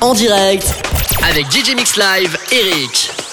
En direct avec DJ Mix Live, Eric.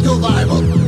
Disco Bible.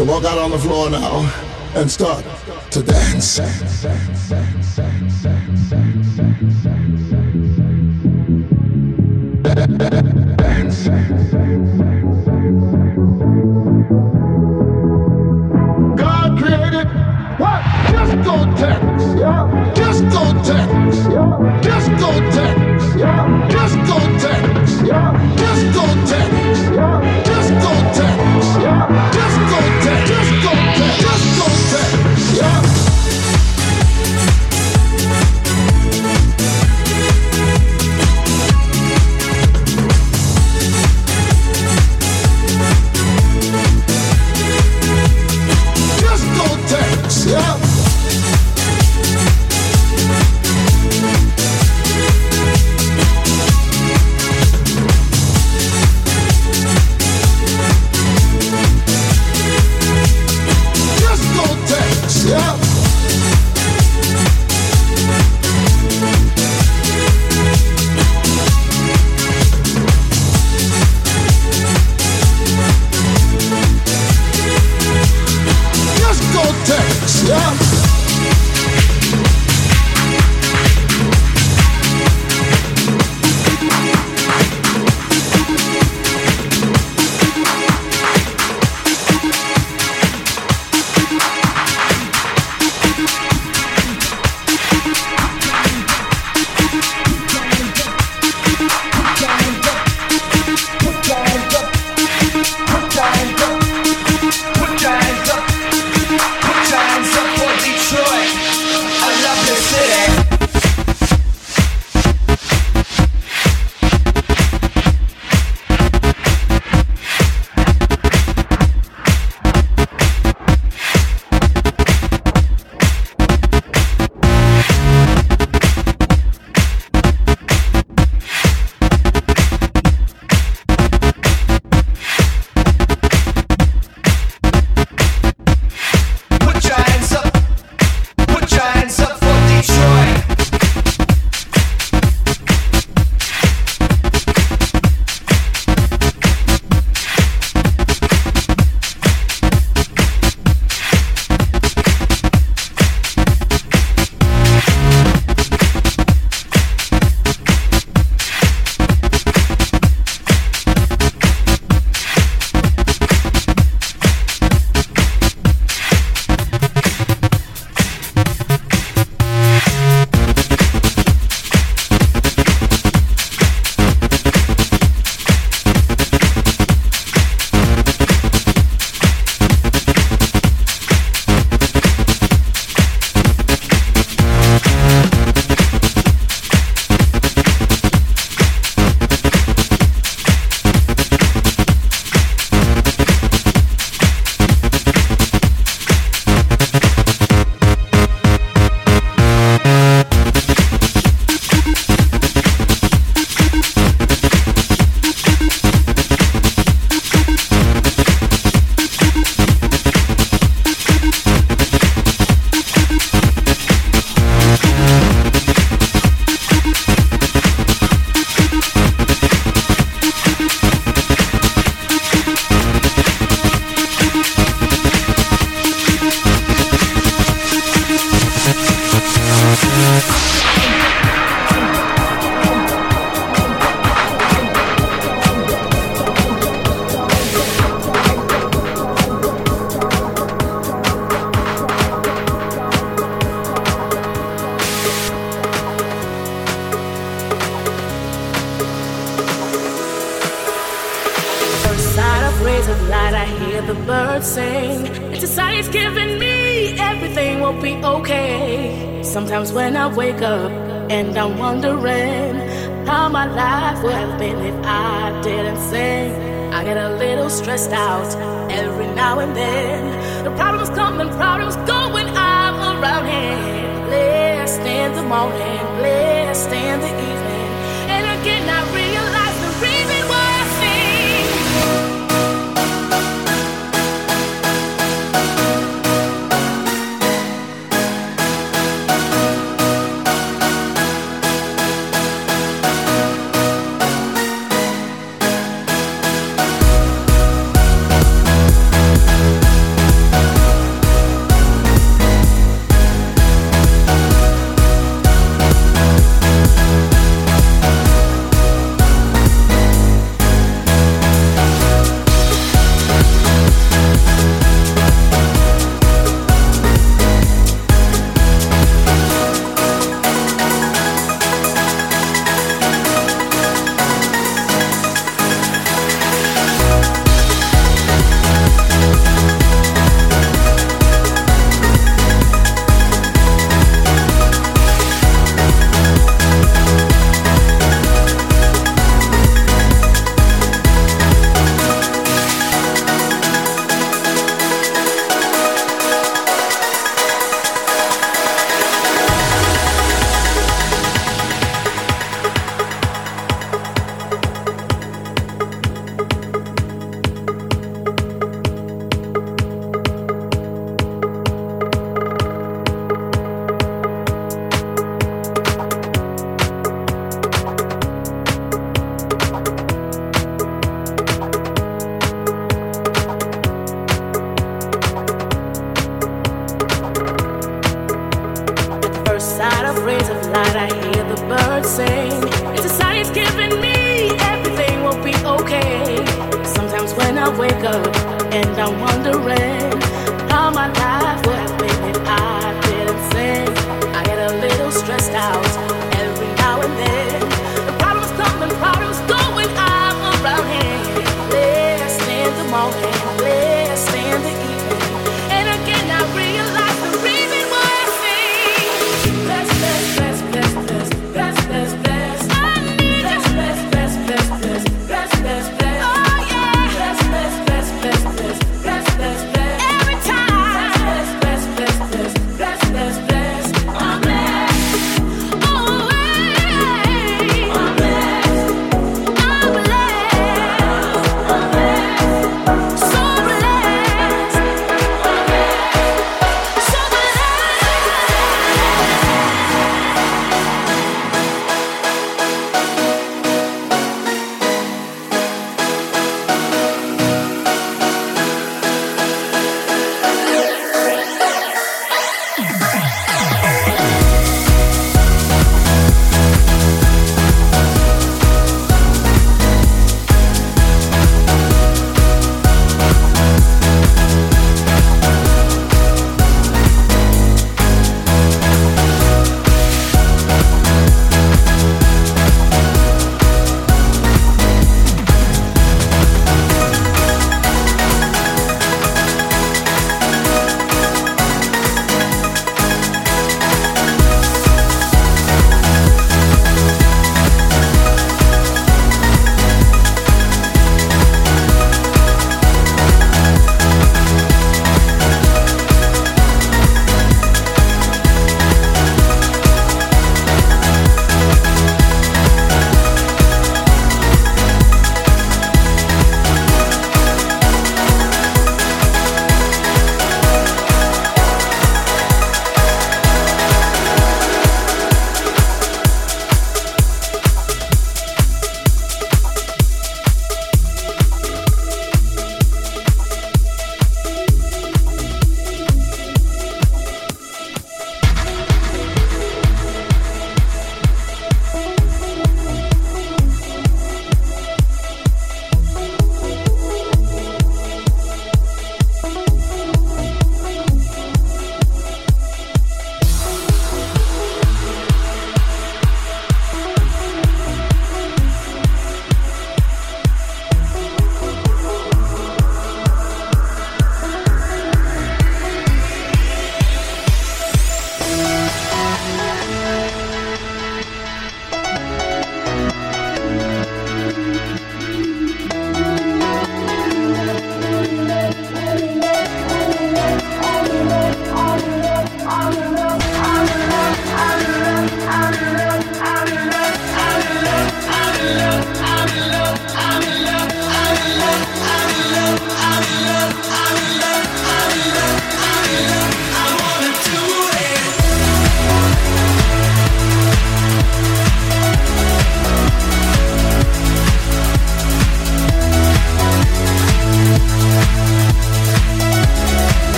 to walk out on the floor now and start to dance. God created what? Discotheques. Yeah. Discotheques. Yeah. Yeah. wake up and I'm wondering how my life would have been if I didn't sing. I get a little stressed out every now and then. The problems come and problems go when I'm around here. Less than the morning.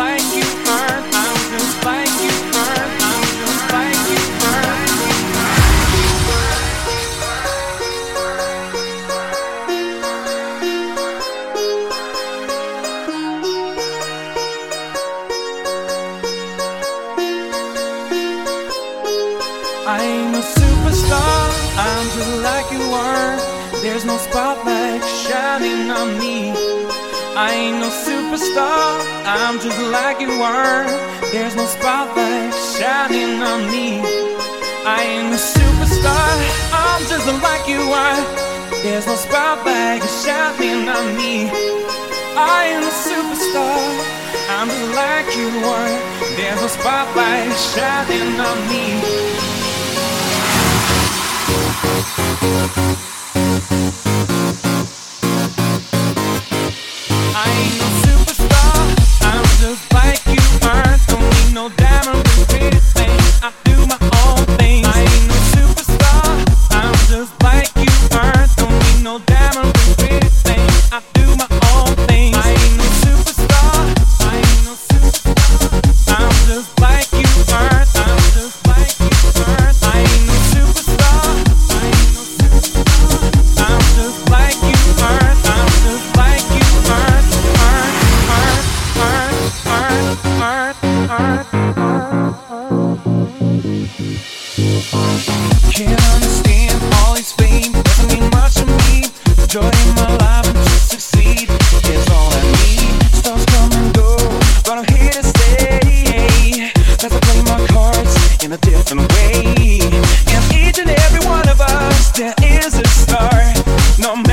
like you earned. There's no spotlight shining on me. I ain't a superstar, I'm just like you are. There's no spotlight shining on me. I ain't a superstar, I'm just like you are. There's no spotlight shining on me. star. Number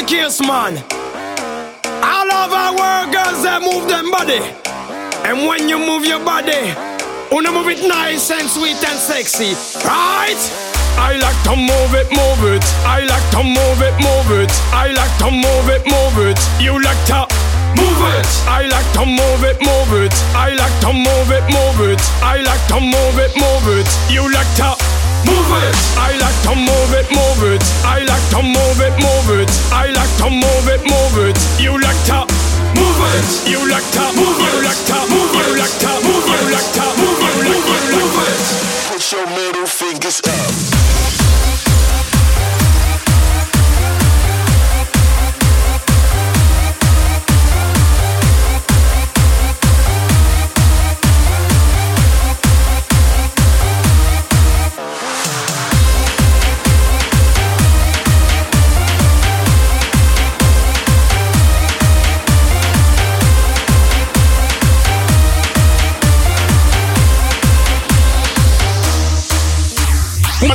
the case, man. All over our world, girls, they move them body. And when you move your body, wanna move it nice and sweet and sexy, right? I like to move it, move it. I like to move it, move it. I like to move it, move it. You like to move it. I like to move it, move it. I like to move it, move it. I like to move it, move it. You like to move it. I like to move it, move it. I like to move it, move it. I like to move it, move it. You like to move it. You like to move it. You like to move it. You like to move it. You like to move it. Put your middle fingers up.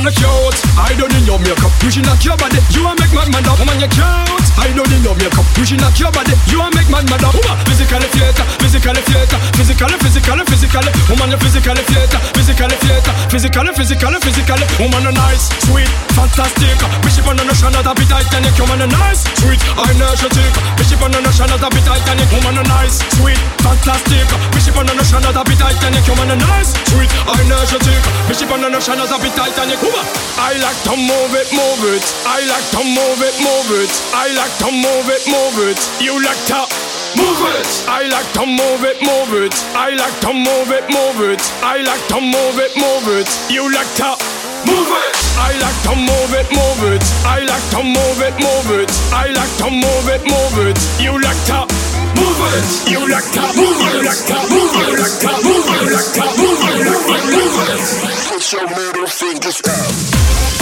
Not yours. I don't need your makeup, you should knock your body. You are make my mad up, woman, you cute. I don't need your makeup, you should knock your body. You are make my mad up, woman. Physically theater, physically theater, physically, physically, physically. Woman, you physically theater, physically theater, physically, physically, physically. Woman, you nice, sweet, fantastic. Bishop on the notion of the bit Titanic. Woman, you nice, sweet, energetic. Bishop on the notion of the bit Titanic. Woman, you nice, sweet, fantastic. Bishop on the notion of the bit Titanic. Woman, you nice, sweet, energetic. Bishop on the notion of the Titanic. Woman, I like to move it, move it. I like to move it, move it. I like to move it, move it. You like to move it. I like to move it, move it. I like to move it, move it. I like to move it, move it. You like to move it. I like to move it, move it. I like to move it, move it. I like to move it, move it. You like to move it. You like to move it. You like to move it. You like to move it. You like to move it. Move it. Put your middle fingers up.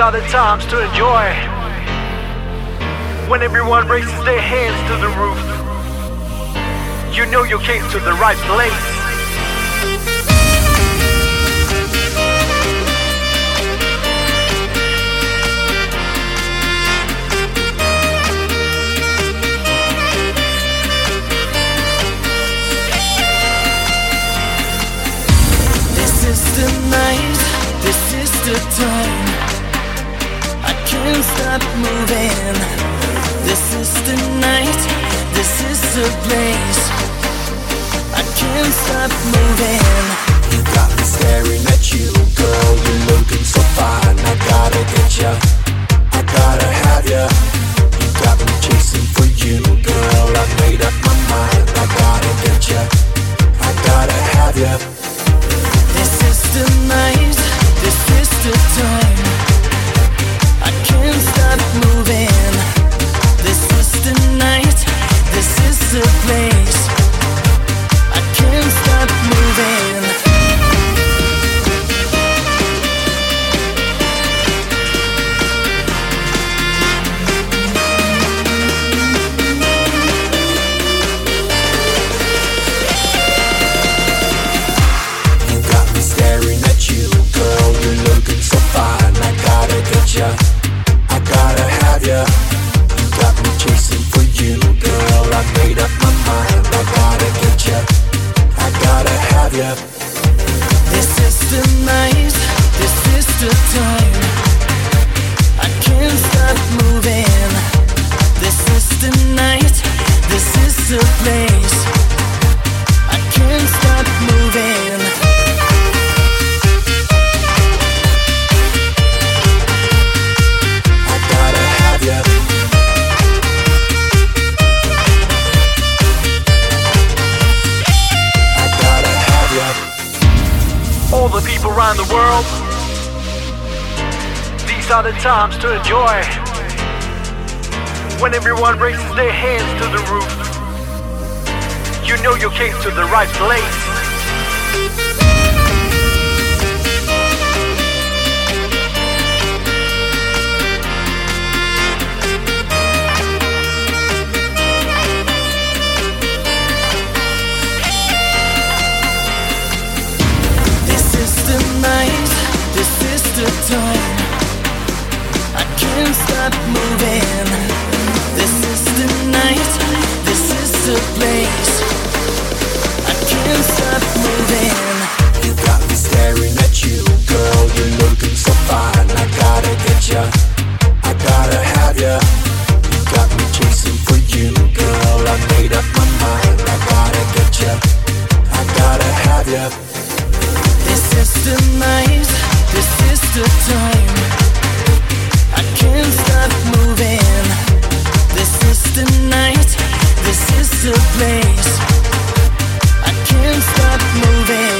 Are the times to enjoy. When everyone raises their hands to the roof, you know you came to the right place. This is the night, this is the time. Stop moving. This is the night, this is the place. I can't stop moving. You got me staring at you, girl. You're looking so fine. I gotta get ya. I gotta have ya. You got me chasing for you, girl. I made up my mind. I gotta get ya. I gotta have ya. This is the night, this is the time. Place. I can't stop moving. This is the night, this is the time. I can't stop moving. This is the night, this is the place. The times to enjoy. When everyone raises their hands to the roof, you know you came to the right place. This is the night, this is the time can't stop moving. This is the night, this is the place. I can't stop moving. You got me staring at you, girl. You're looking so fine. I gotta get ya, I gotta have ya. You got me chasing for you, girl. I made up my mind. I gotta get ya, I gotta have ya. This is the night, this is the time. This is the place. I can't stop moving.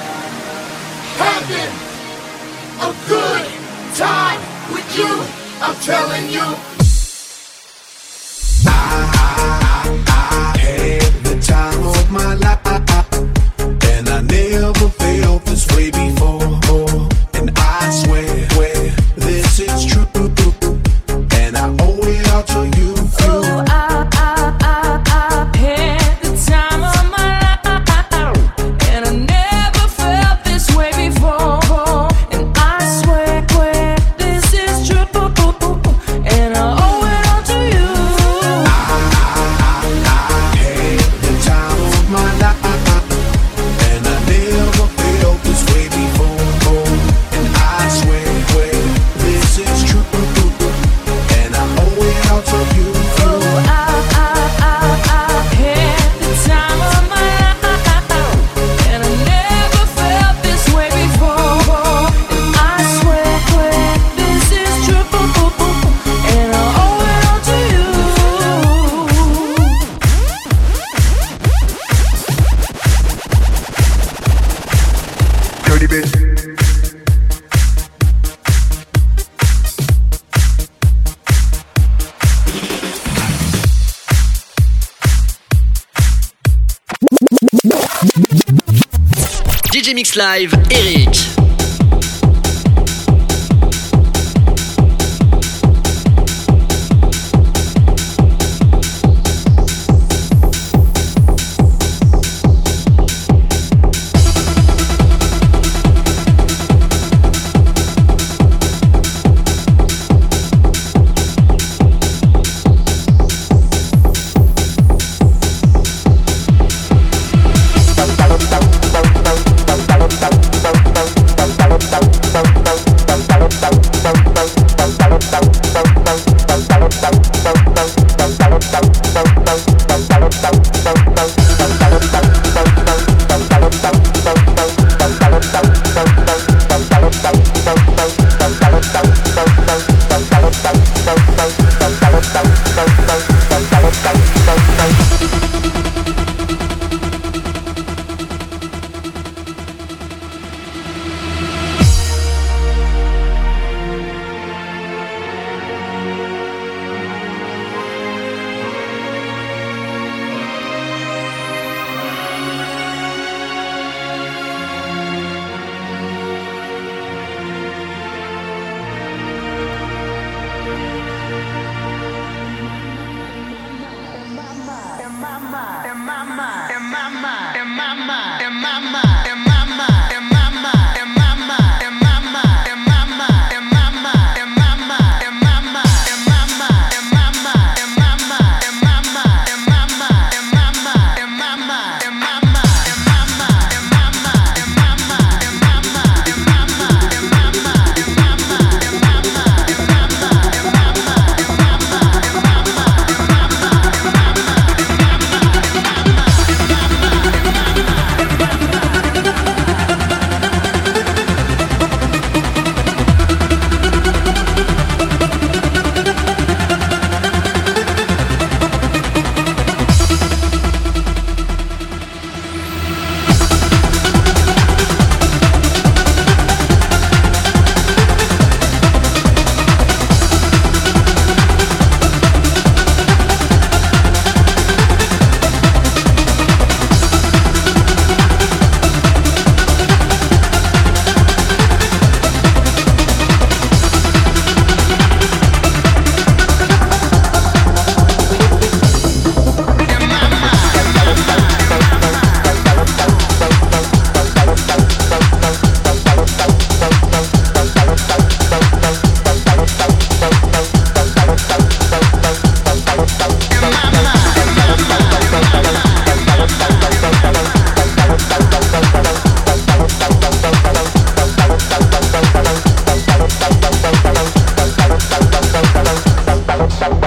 you, I'm telling you. out to Live, Eric.